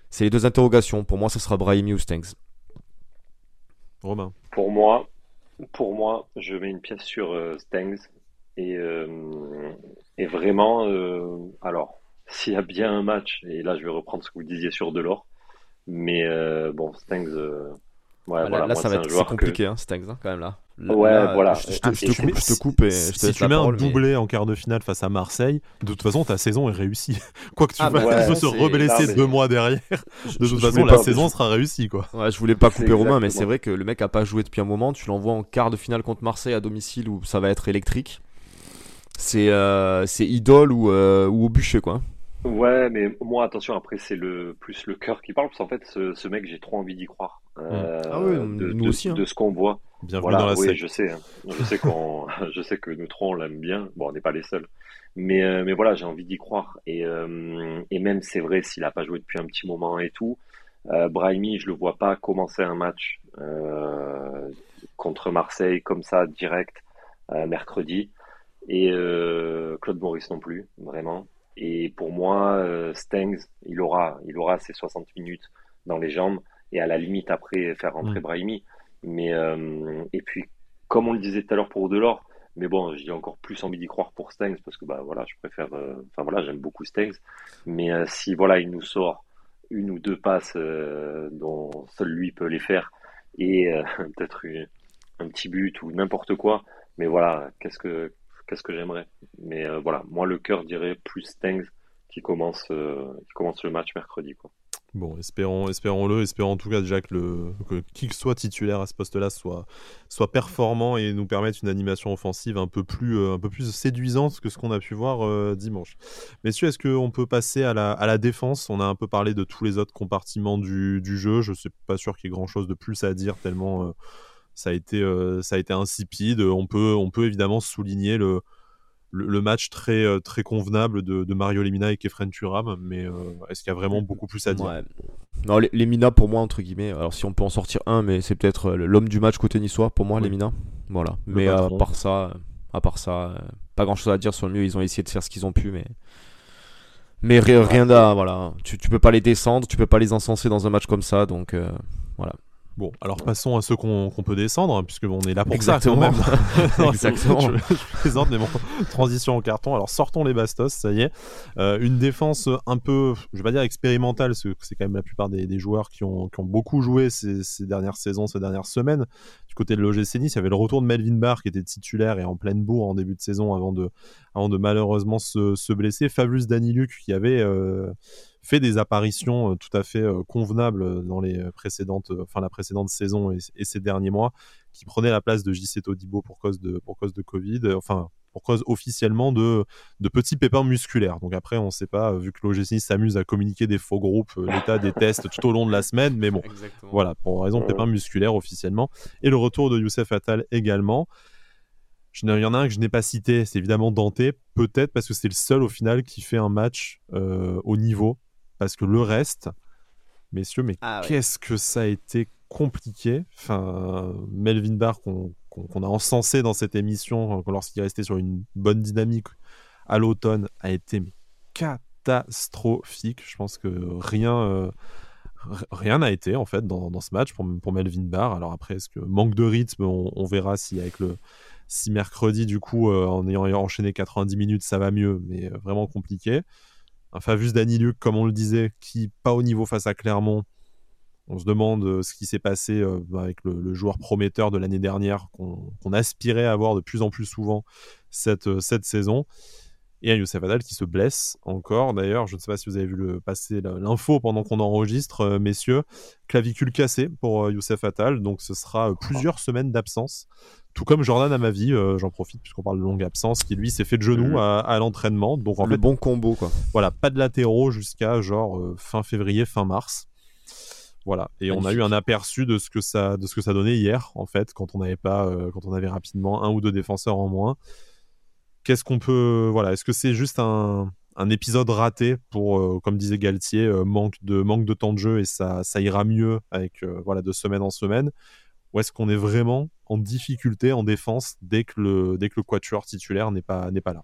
c'est les deux interrogations. Pour moi, ce sera Brahimi ou Stengs. Romain. Pour moi, pour moi, je mets une pièce sur euh, Stengs et, euh, et vraiment, euh, alors, s'il y a bien un match, et là je vais reprendre ce que vous disiez sur Delors, mais bon, Stengs, Ouais, là, ça va être compliqué, hein, cet hein, quand même là. Ouais, voilà. Je, te, coupe, et je Si tu mets un doublé en quart de finale face à Marseille, de toute façon, ta saison est réussie. Quoi que tu ah, bah se reblesser deux mois derrière, de toute façon, la saison sera réussie. Quoi. Ouais, je voulais pas couper Romain, mais c'est vrai que le mec a pas joué depuis un moment. Tu l'envoies en quart de finale contre Marseille à domicile où ça va être électrique. C'est euh, idole ou, euh, ou au bûcher, quoi. Ouais, mais moi, attention, après, c'est le plus le cœur qui parle, parce qu'en fait, ce, ce mec, j'ai trop envie d'y croire. Euh, ah oui, de, nous aussi. Hein. De ce qu'on voit. Bienvenue dans la oui, je sais. Hein. Je sais qu'on, je sais que nous trois on l'aime bien. Bon, on n'est pas les seuls. Mais, euh, mais voilà, j'ai envie d'y croire. Et, euh, et même, c'est vrai, s'il a pas joué depuis un petit moment et tout, Brahimi, je le vois pas commencer un match contre Marseille comme ça direct mercredi. Et Claude Maurice non plus, vraiment. Et pour moi, euh, Stengs, il aura, il aura ses 60 minutes dans les jambes et à la limite après faire rentrer mm. Brahimi. Mais euh, et puis, comme on le disait tout à l'heure pour Delors, mais bon, j'ai encore plus envie d'y croire pour Stengs parce que bah voilà, je préfère, euh, enfin voilà, j'aime beaucoup Stengs. Mais si voilà, il nous sort une ou deux passes dont seul lui peut les faire et peut-être un petit but ou n'importe quoi. Mais voilà, qu'est-ce que qu'est-ce que j'aimerais. Mais euh, voilà, moi le cœur dirait plus Stengs qui commence, euh, qui commence le match mercredi. Quoi. Bon, espérons, espérons-le, espérons en tout cas déjà que, que qui que soit titulaire à ce poste-là soit, soit performant et nous permette une animation offensive un peu plus, euh, un peu plus séduisante que ce qu'on a pu voir dimanche. Messieurs, est-ce qu'on peut passer à la, à la défense? On a un peu parlé de tous les autres compartiments du, du jeu. Je ne suis pas sûr qu'il y ait grand-chose de plus à dire tellement ça a été, euh, ça a été insipide. On peut, on peut évidemment souligner le, le, match très, euh, très convenable de, de, Mario Lemina et Kefren Turam, mais euh, est-ce qu'il y a vraiment beaucoup plus à dire? Ouais. Non, Lemina pour moi, entre guillemets, alors si on peut en sortir un, mais c'est peut-être l'homme du match côté niçois pour moi, Lemina. Voilà. mais à part ça, à part ça, pas grand chose à dire sur le mieux. Ils ont essayé de faire ce qu'ils ont pu, mais mais rien à voilà. Tu, tu peux pas les descendre, tu peux pas les encenser dans un match comme ça, donc voilà. Bon, alors passons à ceux qu'on peut descendre, hein, puisque on est là pour ça quand même. Exactement. je, présente mais bon, transition en carton. Alors sortons les bastos, ça y est. Euh, une défense un peu, je vais pas dire expérimentale, parce que c'est quand même la plupart des, joueurs qui ont, qui ont, beaucoup joué ces, ces, dernières saisons, ces dernières semaines. Du côté de l'OGC Nice, il y avait le retour de Melvin Barr qui était titulaire et en pleine bourre en début de saison avant de, avant de malheureusement se, se blesser. Fabulous Luc qui avait... Euh, fait des apparitions euh, tout à fait euh, convenables dans les précédentes, euh, enfin la précédente saison et, ces derniers mois, qui prenait la place de JC Todibo pour cause de, pour cause de Covid, enfin pour cause officiellement de, de petits pépins musculaires. Donc après, on ne sait pas, vu que l'OGC s'amuse à communiquer des faux groupes, l'état des tests tout au long de la semaine, mais bon, voilà, pour raison de pépins musculaires officiellement. Et le retour de Youssef Attal également. Il y en a un que je n'ai pas cité, c'est évidemment Dante, peut-être parce que c'est le seul au final qui fait un match au niveau parce que le reste, messieurs, mais ah qu'est-ce que ça a été compliqué? Enfin, Melvin Barr qu'on a encensé dans cette émission lorsqu'il restait sur une bonne dynamique à l'automne a été catastrophique. Je pense que rien euh, rien n'a été en fait dans, ce match pour, pour, Melvin Barr. Alors après, est-ce que manque de rythme, on, verra si avec le si mercredi du coup euh, en ayant enchaîné 90 minutes ça va mieux, mais euh, vraiment compliqué un Favus Luc, comme on le disait, qui pas au niveau face à Clermont. On se demande euh, ce qui s'est passé euh, avec le, joueur prometteur de l'année dernière qu'on aspirait à avoir de plus en plus souvent cette, euh, cette saison. Et un Youssef Adal qui se blesse encore. D'ailleurs, je ne sais pas si vous avez vu le, passer l'info pendant qu'on enregistre, messieurs. Clavicule cassé pour Youssef Attal. Donc ce sera plusieurs semaines d'absence. Tout comme Jordan à ma vie, euh, j'en profite puisqu'on parle de longue absence, qui lui s'est fait de genoux mhm. à, l'entraînement. Donc en le bon combo quoi. Voilà, pas de latéraux jusqu'à genre euh, fin février, fin mars. Voilà, et on a eu un aperçu de ce que ça, de ce que ça donnait hier en fait, quand on n'avait pas, euh, quand on avait rapidement un ou deux défenseurs en moins. Qu'est-ce qu'on peut, voilà, est-ce que c'est juste un, épisode raté pour, comme disait Galtier, manque de manque de temps de jeu et ça, ça ira mieux avec voilà de semaine en semaine? Ou est-ce qu'on est vraiment en difficulté en défense dès que le, quatuor titulaire n'est pas, là?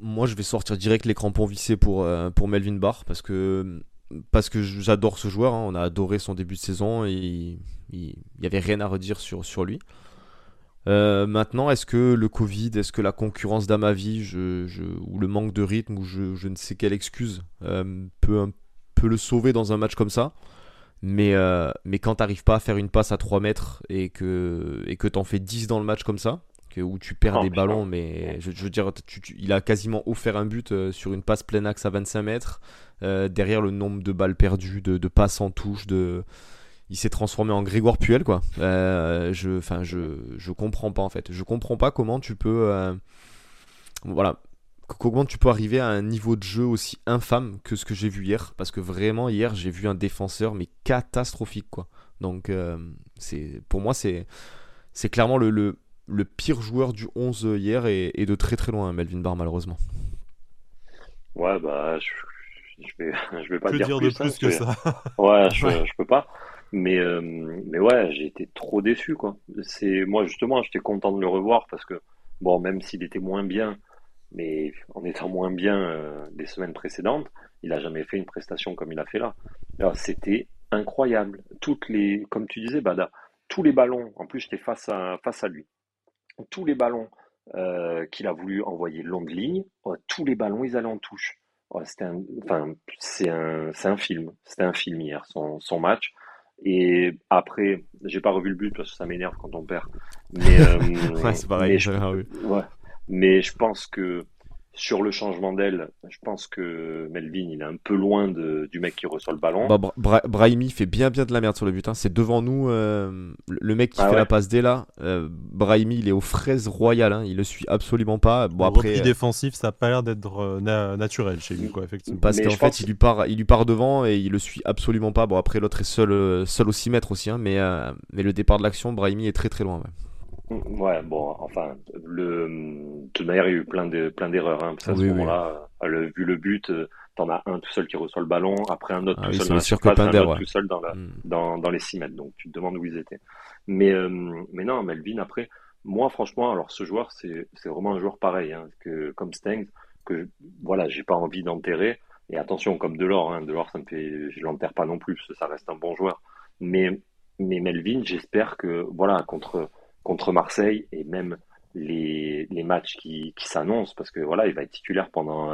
Moi, je vais sortir direct les crampons vissés pour, euh, Melvin Barr parce que, parce que j'adore ce joueur. Hein. On a adoré son début de saison et il n'y avait rien à redire sur lui. Euh, maintenant, est-ce que le Covid, est-ce que la concurrence d'Amavi je, je, ou le manque de rythme ou je, je ne sais quelle excuse euh, peut, peut le sauver dans un match comme ça? Mais, euh, mais quand t'arrives pas à faire une passe à 3 mètres et que et que t'en fais 10 dans le match comme ça, que, où tu perds des ballons, mais je, veux dire, il a quasiment offert un but euh, sur une passe plein axe à 25 mètres. Derrière le nombre de balles perdues, de, de passes en touche, de il s'est transformé en Grégoire Puel quoi. je, enfin, je, je comprends pas en fait. Je comprends pas comment tu peux, voilà, comment tu peux arriver à un niveau de jeu aussi infâme que ce que j'ai vu hier Parce que vraiment, hier, j'ai vu un défenseur, mais catastrophique, quoi. Donc, euh, c'est pour moi, c'est c'est clairement le, le, pire joueur du 11 hier et, de très très loin, Melvin Barr, malheureusement. Ouais, bah, je, je vais, je vais pas dire, dire, plus, de plus que ça? ouais, je, je peux pas. Mais, euh, mais ouais, j'ai été trop déçu, quoi. C'est, moi, justement, j'étais content de le revoir parce que, bon, même s'il était moins bien, mais en étant moins bien euh, des semaines précédentes, il n'a jamais fait une prestation comme il a fait là. C'était incroyable. Toutes les, comme tu disais, Bada, tous les ballons, en plus j'étais face à, face à lui, tous les ballons euh, qu'il a voulu envoyer longue ligne, tous les ballons ils allaient en touche. c'était enfin, c'est un, un, film, c'était un film hier, son, son match. Et après, j'ai pas revu le but parce que ça m'énerve quand on perd. Mais, euh, ouais, c'est pareil. ouais. Mais je pense que sur le changement d'aile, je pense que Melvin, il est un peu loin de, du mec qui reçoit le ballon. Bah, Brahimi fait bien bien de la merde sur le but. Hein. C'est devant nous, euh, le mec qui ah fait la passe dès là. Euh, Brahimi, il est aux fraises royales. Hein. Il le suit absolument pas. Bon, le après, euh, défensif, ça n'a pas l'air d'être euh, naturel chez lui, quoi, effectivement. Parce qu'en fait, il, lui part, il lui part devant et il le suit absolument pas. Bon, après, l'autre est seul, seul au 6 mètres aussi. Hein. mais, mais le départ de l'action, Brahimi est très très loin. Ouais, bon, enfin, le, de toute manière, il y a eu plein de, plein d'erreurs, hein, à ce moment-là. Euh, vu le but, euh, t'en as un tout seul qui reçoit le ballon, après un autre ah tout seul dans la surface, un autre tout seul dans, la, hmm. dans, dans, les 6 mètres. Donc tu te demandes où ils étaient. Mais, euh, mais non, Melvin, après, moi franchement, alors ce joueur, c'est vraiment un joueur pareil, hein, que, comme Stengs, que voilà, j'ai pas envie d'enterrer. Et attention, comme Delors, hein, Delors, ça me fait, je l'enterre pas non plus, ça reste un bon joueur. Mais, mais Melvin, j'espère que, voilà, contre, contre Marseille et même les, les matchs qui, qui s'annoncent, parce que voilà, il va être titulaire pendant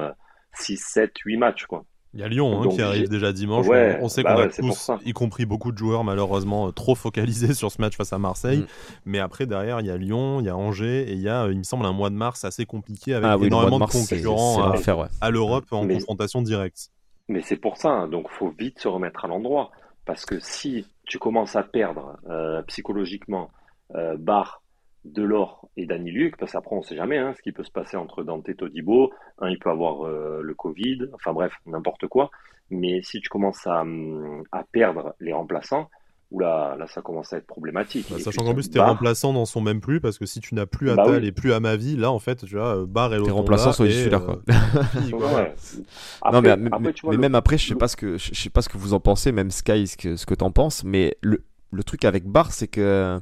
6, 7, 8 matchs, quoi. Il y a Lyon hein, qui arrive déjà dimanche. on sait bah qu'on a tous, y compris beaucoup de joueurs malheureusement, euh, trop focalisés sur ce match face à Marseille. Mm. Mais après, derrière, il y a Lyon, il y a Angers et il y a, il me semble, un mois de mars assez compliqué avec ah énormément de, concurrents à, l'Europe en confrontation directe. Mais c'est pour ça, hein. donc faut vite se remettre à l'endroit. Parce que si tu commences à perdre euh, psychologiquement euh, Bar, Delors et Dani Luc, parce qu'après on ne sait jamais hein, ce qui peut se passer entre Dante et Todibo. Un, il peut avoir euh, le Covid, enfin bref, n'importe quoi. Mais si tu commences à, hum, perdre les remplaçants, là, là ça commence à être problématique. Bah, sachant qu'en plus tes remplaçants n'en sont même plus, parce que si tu n'as plus bah Atal et plus à ma vie, là en fait, tu vois, Bar et l'autre. Tes remplaçants sont issus là, quoi. non, mais, mais, même après, je sais pas ce que je sais pas ce que vous en pensez, même Sky, ce que, ce que t'en penses, mais le, le truc avec Bar, c'est que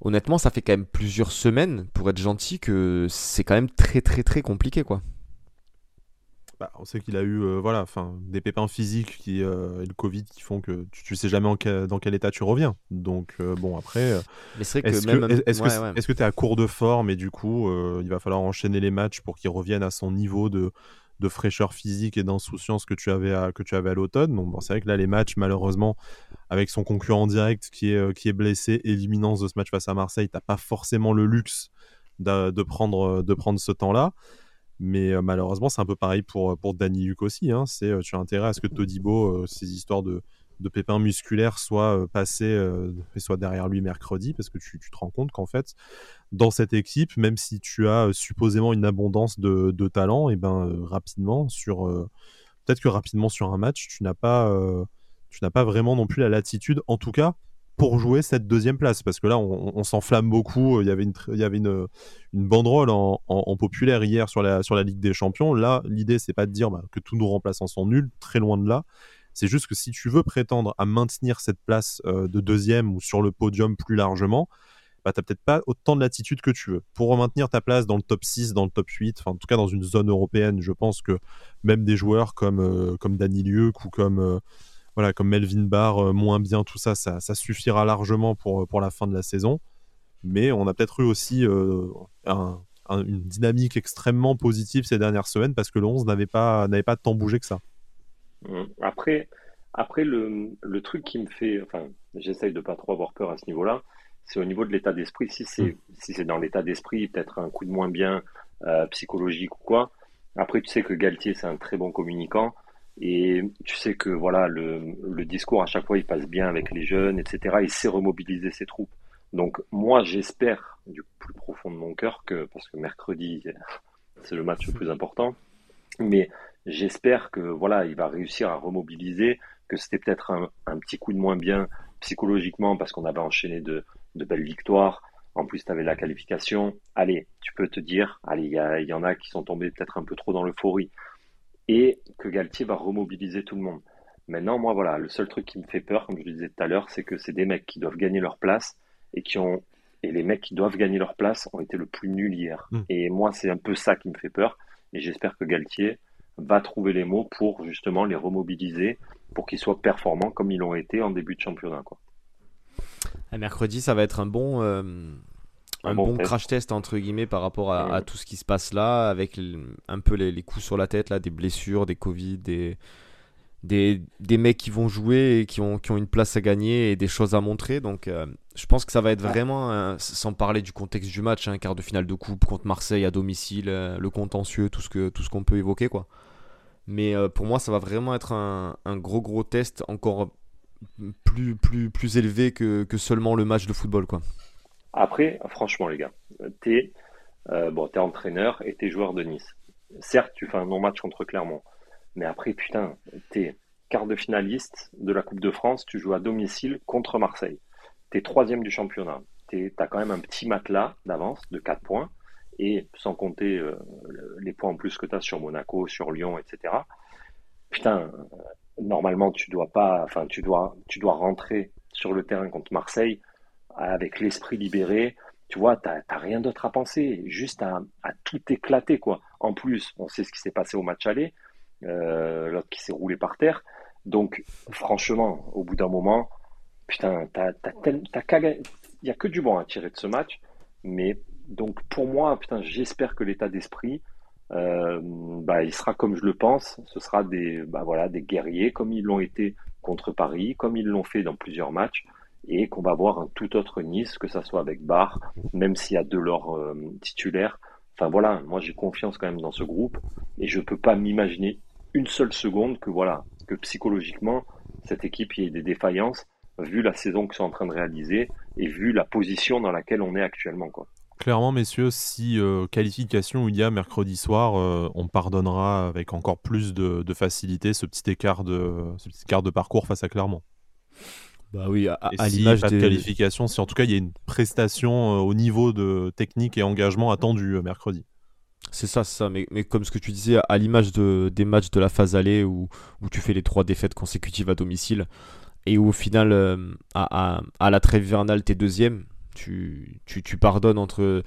honnêtement, ça fait quand même plusieurs semaines, pour être gentil, que c'est quand même très très très compliqué quoi. Bah, on sait qu'il a eu euh, voilà, des pépins physiques qui, euh, et le Covid qui font que tu, ne sais jamais dans quel état tu reviens. Donc euh, bon après, est-ce que est-ce que tu es à court de forme et du coup il va falloir enchaîner les matchs pour qu'il revienne à son niveau de, de fraîcheur physique et d'insouciance que tu avais à, que tu avais à l'automne. Donc bon, c'est vrai que là les matchs malheureusement avec son concurrent direct qui est, euh, qui est blessé et l'imminence de ce match face à Marseille, t'as pas forcément le luxe de, prendre, de prendre ce temps-là. Mais euh, malheureusement, c'est un peu pareil pour, pour Danny Luc aussi. Hein. C'est, euh, tu as intérêt à ce que Todibo, ces histoires de, de pépins musculaires soient passées et soient derrière lui mercredi, parce que tu, tu te rends compte qu'en fait, dans cette équipe, même si tu as supposément une abondance de, talent, et ben rapidement, sur peut-être que rapidement sur un match, tu n'as pas vraiment non plus la latitude, en tout cas pour jouer cette deuxième place. Parce que là, on, s'enflamme beaucoup. Il y avait une, il une, banderole en, populaire hier sur la, sur la Ligue des Champions. Là, l'idée, c'est pas de dire bah, que tous nos remplaçants sont nuls, très loin de là. C'est juste que si tu veux prétendre à maintenir cette place euh, de deuxième ou sur le podium plus largement, bah, tu n'as peut-être pas autant de latitude que tu veux. Pour maintenir ta place dans le top 6, dans le top 8, en tout cas dans une zone européenne, je pense que même des joueurs comme, euh, comme Dani Lieuc ou comme, euh, comme Melvin Barr, moins bien, tout ça, ça, suffira largement pour, la fin de la saison. Mais on a peut-être eu aussi une dynamique extrêmement positive ces dernières semaines parce que le 11 n'avait pas, n'avait pas tant bougé que ça. Mmh. Après, après le, le truc qui me fait, enfin, j'essaye de pas trop avoir peur à ce niveau-là, c'est au niveau de l'état d'esprit. Si c'est mmh. si c'est dans l'état d'esprit, peut-être un coup de moins bien euh, psychologique ou quoi. Après, tu sais que Galtier, c'est un très bon communicant. Et tu sais que voilà, le, le, discours à chaque fois il passe bien avec les jeunes, etc. Il sait remobiliser ses troupes. Donc moi j'espère du plus profond de mon cœur que parce que mercredi c'est le match le plus important, mais j'espère que voilà il va réussir à remobiliser, que c'était peut-être un, un, petit coup de moins bien psychologiquement parce qu'on avait enchaîné de, de belles victoires. En plus, tu avais la qualification. Allez, tu peux te dire, allez, il y, y, en a qui sont tombés peut-être un peu trop dans l'euphorie et que Galtier va remobiliser tout le monde. Maintenant, moi, voilà, le seul truc qui me fait peur, comme je le disais tout à l'heure, c'est que c'est des mecs qui doivent gagner leur place et qui ont et les mecs qui doivent gagner leur place ont été le plus nuls hier. Hmm. Et moi, c'est un peu ça qui me fait peur. Et j'espère que Galtier va trouver les mots pour justement les remobiliser, pour qu'ils soient performants comme ils l'ont été en début de championnat. Quoi. mercredi, ça va être un bon, euh, un, bon, crash test entre guillemets par rapport à, tout ce qui se passe là, avec un peu les, coups sur la tête, là, des blessures, des Covid, des, des, des, mecs qui vont jouer et qui ont, qui ont une place à gagner et des choses à montrer. Donc euh, je pense que ça va être vraiment, sans parler du contexte du match, un hein, quart de finale de coupe contre Marseille à domicile, euh, le contentieux, tout ce qu'on peut évoquer quoi. Mais euh, pour moi, ça va vraiment être un, gros gros test encore plus plus plus élevé que, que seulement le match de football quoi. Après, franchement, les gars, t'es euh, bon, es entraîneur et t'es joueur de Nice. Certes, tu fais un non-match contre Clermont, mais après, putain, t'es quart de finaliste de la Coupe de France, tu joues à domicile contre Marseille. T'es troisième du championnat. T'as quand même un petit matelas d'avance de 4 points, et sans compter euh, les points en plus que tu as sur Monaco, sur Lyon, etc. putain, normalement tu dois pas, enfin tu dois, tu dois rentrer sur le terrain contre Marseille avec l'esprit libéré. Tu vois, tu n'as rien d'autre à penser, juste à, tout éclater quoi. En plus, on sait ce qui s'est passé au match aller, euh, l'autre qui s'est roulé par terre. Donc, franchement, au bout d'un moment, putain, il n'y a que du bon à tirer de ce match. Mais donc, pour moi, putain, j'espère que l'état d'esprit, euh, bah, il sera comme je le pense. Ce sera des, bah, voilà, des guerriers comme ils l'ont été contre Paris, comme ils l'ont fait dans plusieurs matchs, et qu'on va voir un tout autre Nice, que ça soit avec Barre, même s'il y a de leurs euh, titulaires. Enfin voilà, moi j'ai confiance quand même dans ce groupe, et je peux pas m'imaginer une seule seconde que voilà, que psychologiquement cette équipe y ait des défaillances, vu la saison qu'ils sont en train de réaliser et vu la position dans laquelle on est actuellement, quoi. Clairement, messieurs, si euh, qualification il y a mercredi soir, euh, on pardonnera avec encore plus de, facilité ce petit, écart de, ce petit écart de parcours face à Clermont. Bah oui, à, l'image de qualification, si en tout cas il y a une prestation euh, au niveau de technique et engagement attendu mercredi. C'est ça, c'est ça. Mais, mais, comme ce que tu disais, à l'image de, des matchs de la phase allée où, où tu fais les trois défaites consécutives à domicile et où au final, à, à, la trêve hivernale, t'es deuxième, tu, tu, pardonnes entre,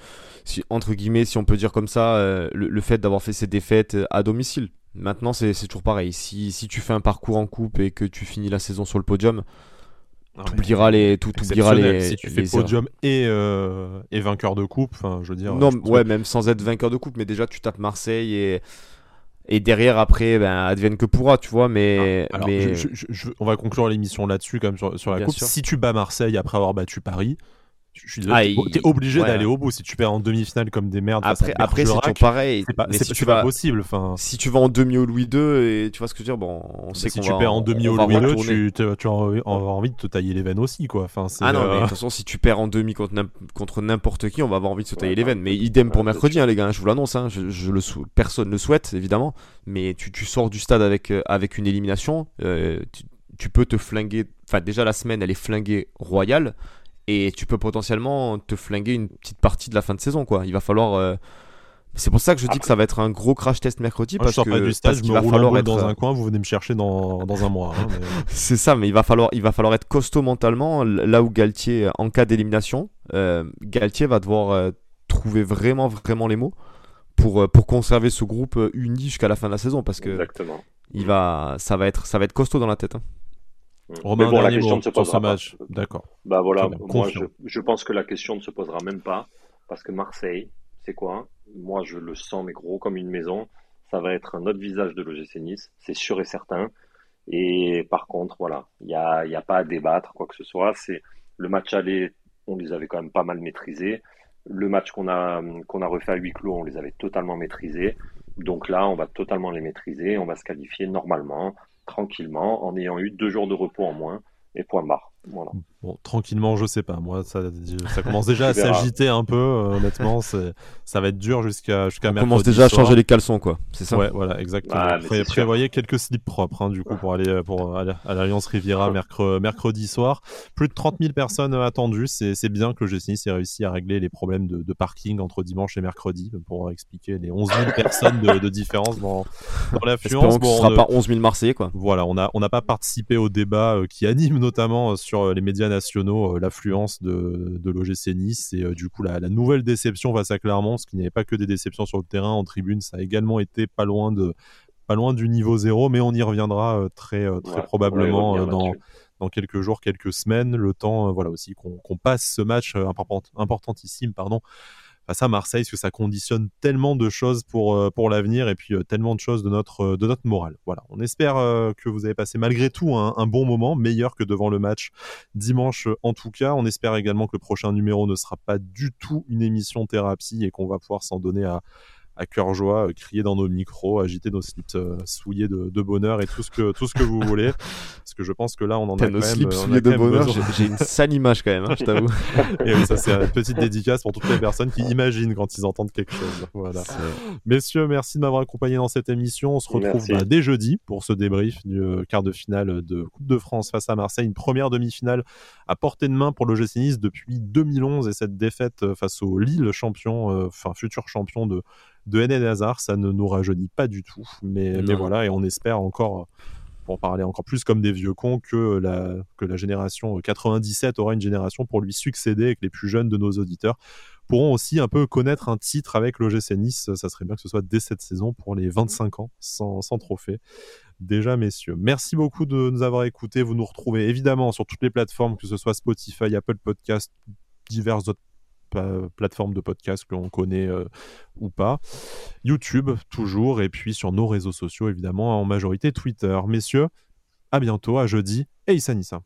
entre guillemets, si on peut dire comme ça, euh, le, fait d'avoir fait ces défaites à domicile. Maintenant, c'est toujours pareil. Si, si, tu fais un parcours en coupe et que tu finis la saison sur le podium, tu oublieras les, tout, oublieras les. Si tu fais podium et, euh, et, vainqueur de coupe, je veux dire. Non, ouais, même sans être vainqueur de coupe, mais déjà tu tapes Marseille et et derrière après ben advienne que pourra tu vois mais, mais... on va conclure l'émission là-dessus comme sur, sur la coupe si tu bats Marseille après avoir battu Paris je suis désolé, ah, t'es obligé d'aller au bout si tu perds en demi-finale comme des merdes. Après, après c'est toujours pareil. C'est pas, si tu vas, possible. Enfin, si tu vas en demi au Louis II et tu vois ce que je veux dire, bon, on sait si tu perds en demi au Louis II, tu, tu, as envie de te tailler les veines aussi, quoi. Enfin, ah non, mais de euh, toute façon, si tu perds en demi contre n'importe qui, on va avoir envie de se tailler les veines. Mais idem pour mercredi, hein, les gars. Je vous l'annonce. Hein, je, le personne ne le souhaite évidemment, mais tu, tu sors du stade avec euh, avec une élimination. Euh, tu peux te flinguer. Enfin, déjà la semaine, elle est flinguée royale et tu peux potentiellement te flinguer une petite partie de la fin de saison quoi. Il va falloir euh, c'est pour ça que je dis que ça va être un gros crash test mercredi parce je que pas du stade, je me va falloir être dans un coin, vous venez me chercher dans, dans un mois. Hein, c'est ça, mais il va falloir il va falloir être costaud mentalement là où Galtier en cas d'élimination, euh, Galtier va devoir euh, trouver vraiment vraiment les mots pour pour conserver ce groupe uni jusqu'à la fin de la saison parce que Exactement. il va ça va être ça va être costaud dans la tête. Hein. Romain, bon, la question ne se posera pas. D'accord. Bah voilà, moi je, je, pense que la question ne se posera même pas parce que Marseille, c'est quoi? Moi je le sens mais gros comme une maison. Ça va être un autre visage de l'OGC Nice, c'est sûr et certain. Et par contre, voilà, il n'y a, y a pas à débattre quoi que ce soit. C'est le match aller, on les avait quand même pas mal maîtrisés. Le match qu'on a qu'on a refait à huis clos, on les avait totalement maîtrisés. Donc là, on va totalement les maîtriser, on va se qualifier normalement tranquillement en ayant eu deux jours de repos en moins et point barre. Voilà. Bon, tranquillement, je sais pas. Moi, ça, ça commence déjà à s'agiter un peu. Euh, honnêtement, ça va être dur jusqu'à jusqu'à On commence déjà à changer les caleçons, quoi. C'est ça? Ouais, voilà, exactement. Ah, prévoyez quelques slips propres, hein, du coup, pour aller pour à l'Alliance Riviera mercredi soir. Plus de 30 000 personnes attendues. C'est bien que le GC ait réussi à régler les problèmes de, parking entre dimanche et mercredi pour expliquer les 11 000 personnes de, différence dans, dans l'affluence. Bon, ce sera pas 11 000 Marseillais, quoi. Voilà, on a on n'a pas participé au débat euh, qui anime notamment sur les médias nationaux euh, l'affluence de, de l'OGC Nice et euh, du coup la, nouvelle déception face à Clermont, parce qu'il n'y avait pas que des déceptions sur le terrain, en tribune, ça a également été pas loin de pas loin du niveau zéro, mais on y reviendra euh, très très probablement dans dans quelques jours, quelques semaines, le temps voilà aussi qu'on passe ce match important, importantissime pardon à Marseille, parce que ça conditionne tellement de choses pour, euh, pour l'avenir et puis euh, tellement de choses de notre, euh, de notre morale. Voilà, on espère que vous avez passé malgré tout un, bon moment, meilleur que devant le match dimanche en tout cas. On espère également que le prochain numéro ne sera pas du tout une émission thérapie et qu'on va pouvoir s'en donner à, à cœur joie, euh, crier dans nos micros, agiter nos slips euh, souillés de, bonheur et tout ce que tout ce que vous voulez. Parce que je pense que là, on en a quand même. Slips souillés de bonheur, j'ai une sale image quand même, hein, je t'avoue. et oui, ça c'est une petite dédicace pour toutes les personnes qui imaginent quand ils entendent quelque chose. Voilà. Messieurs, merci de m'avoir accompagné dans cette émission. On se retrouve bah, dès jeudi pour ce débrief du euh, quart de finale de Coupe de France face à Marseille, une première demi-finale à portée de main pour le Nice depuis 2011 et cette défaite face au Lille champion, enfin futur champion de de Hazard, ça ne nous rajeunit pas du tout. Mais, mais voilà, et on espère encore pour parler encore plus comme des vieux cons, que la, que la génération 97 aura une génération pour lui succéder et que les plus jeunes de nos auditeurs pourront aussi un peu connaître un titre avec l'OGC Nice. Ça serait bien que ce soit dès cette saison pour les 25 ans sans, sans trophée. Déjà, messieurs, merci beaucoup de nous avoir écoutés. Vous nous retrouvez évidemment sur toutes les plateformes, que ce soit Spotify, Apple Podcast, diverses autres plateformes de podcast que l'on connaît euh, ou pas. YouTube, toujours, et puis sur nos réseaux sociaux, évidemment, en majorité Twitter. Messieurs, à bientôt, à jeudi, et Issa Nissa.